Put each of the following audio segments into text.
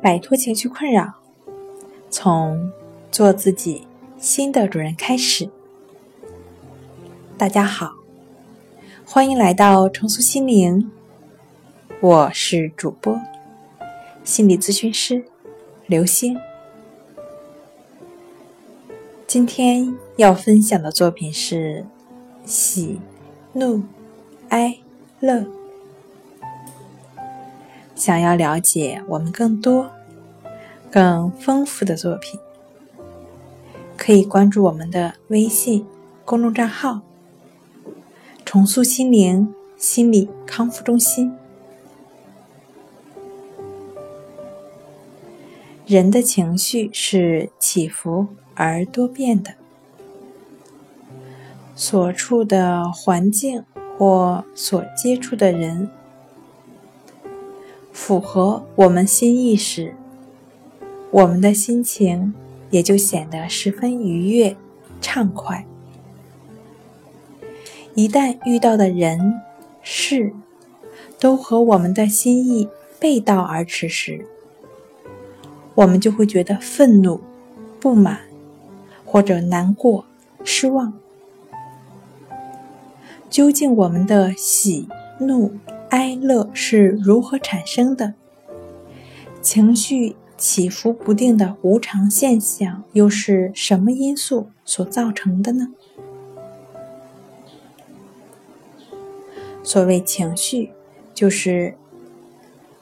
摆脱情绪困扰，从做自己新的主人开始。大家好，欢迎来到重塑心灵，我是主播心理咨询师刘星。今天要分享的作品是喜、怒、哀、乐。想要了解我们更多、更丰富的作品，可以关注我们的微信公众账号“重塑心灵心理康复中心”。人的情绪是起伏而多变的，所处的环境或所接触的人。符合我们心意时，我们的心情也就显得十分愉悦、畅快。一旦遇到的人事都和我们的心意背道而驰时，我们就会觉得愤怒、不满，或者难过、失望。究竟我们的喜怒？哀乐是如何产生的？情绪起伏不定的无常现象又是什么因素所造成的呢？所谓情绪，就是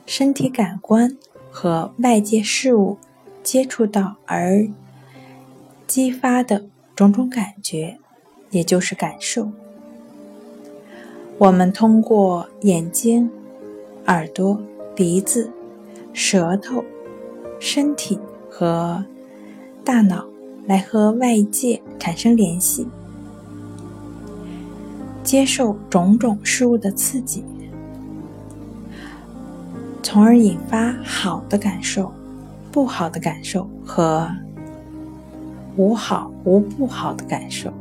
身体感官和外界事物接触到而激发的种种感觉，也就是感受。我们通过眼睛、耳朵、鼻子、舌头、身体和大脑来和外界产生联系，接受种种事物的刺激，从而引发好的感受、不好的感受和无好无不好的感受。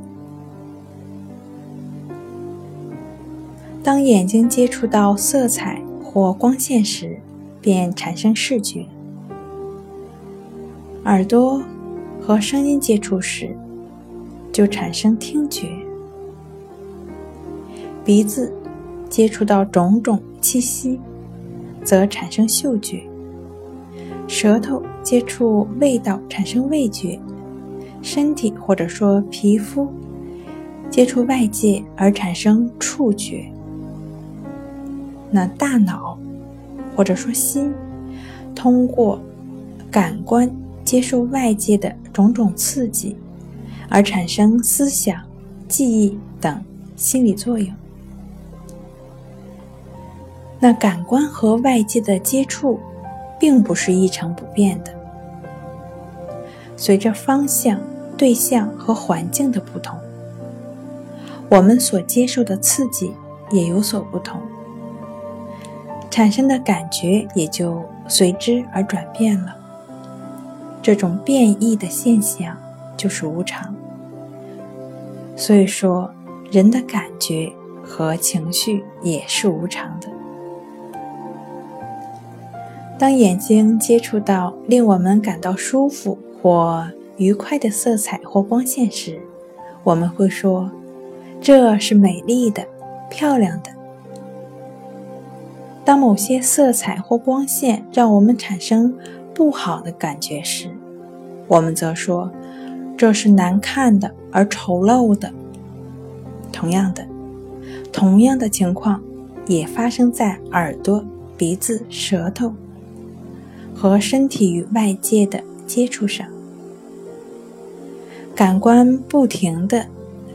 当眼睛接触到色彩或光线时，便产生视觉；耳朵和声音接触时，就产生听觉；鼻子接触到种种气息，则产生嗅觉；舌头接触味道产生味觉；身体或者说皮肤接触外界而产生触觉。那大脑，或者说心，通过感官接受外界的种种刺激，而产生思想、记忆等心理作用。那感官和外界的接触，并不是一成不变的，随着方向、对象和环境的不同，我们所接受的刺激也有所不同。产生的感觉也就随之而转变了。这种变异的现象就是无常。所以说，人的感觉和情绪也是无常的。当眼睛接触到令我们感到舒服或愉快的色彩或光线时，我们会说：“这是美丽的、漂亮的。”当某些色彩或光线让我们产生不好的感觉时，我们则说这是难看的而丑陋的。同样的，同样的情况也发生在耳朵、鼻子、舌头和身体与外界的接触上。感官不停地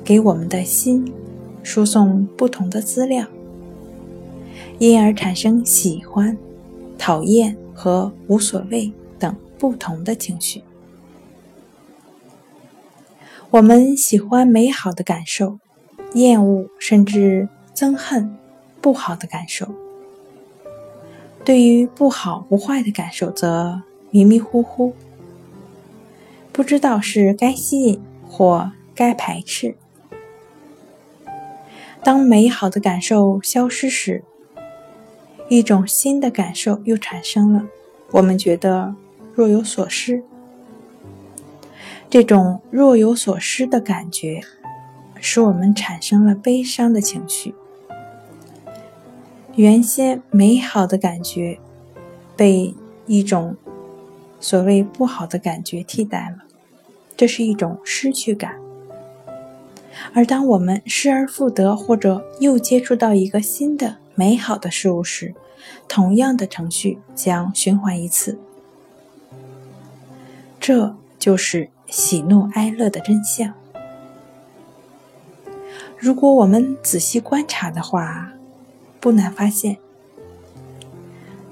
给我们的心输送不同的资料。因而产生喜欢、讨厌和无所谓等不同的情绪。我们喜欢美好的感受，厌恶甚至憎恨不好的感受。对于不好不坏的感受，则迷迷糊糊，不知道是该吸引或该排斥。当美好的感受消失时，一种新的感受又产生了，我们觉得若有所失。这种若有所失的感觉，使我们产生了悲伤的情绪。原先美好的感觉，被一种所谓不好的感觉替代了，这是一种失去感。而当我们失而复得，或者又接触到一个新的美好的事物时，同样的程序将循环一次。这就是喜怒哀乐的真相。如果我们仔细观察的话，不难发现，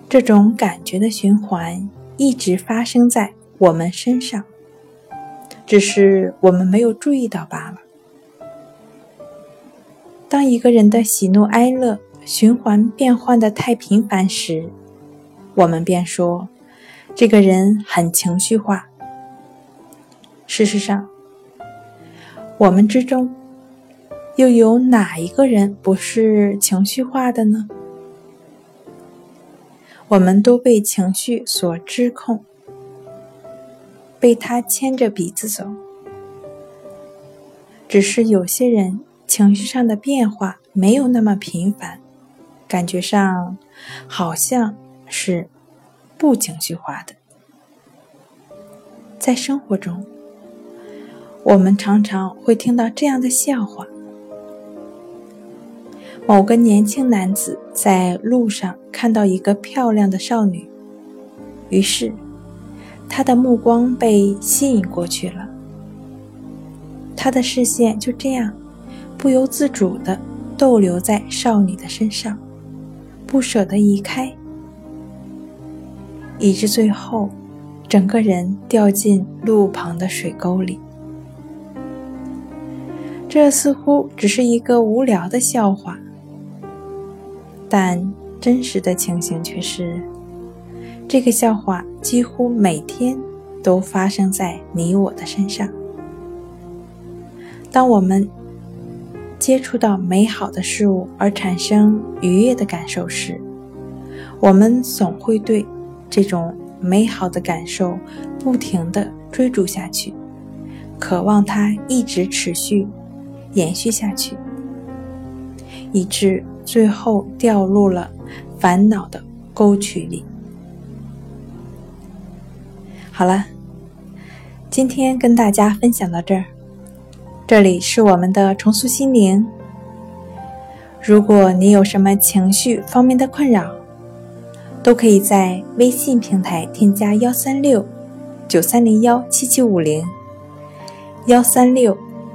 这种感觉的循环一直发生在我们身上，只是我们没有注意到罢了。当一个人的喜怒哀乐循环变换的太频繁时，我们便说这个人很情绪化。事实上，我们之中又有哪一个人不是情绪化的呢？我们都被情绪所支控，被他牵着鼻子走。只是有些人。情绪上的变化没有那么频繁，感觉上好像是不情绪化的。在生活中，我们常常会听到这样的笑话：某个年轻男子在路上看到一个漂亮的少女，于是他的目光被吸引过去了，他的视线就这样。不由自主地逗留在少女的身上，不舍得移开，以致最后整个人掉进路旁的水沟里。这似乎只是一个无聊的笑话，但真实的情形却是，这个笑话几乎每天都发生在你我的身上。当我们。接触到美好的事物而产生愉悦的感受时，我们总会对这种美好的感受不停地追逐下去，渴望它一直持续、延续下去，以致最后掉入了烦恼的沟渠里。好了，今天跟大家分享到这儿。这里是我们的重塑心灵。如果你有什么情绪方面的困扰，都可以在微信平台添加幺三六九三零幺七七五零幺三六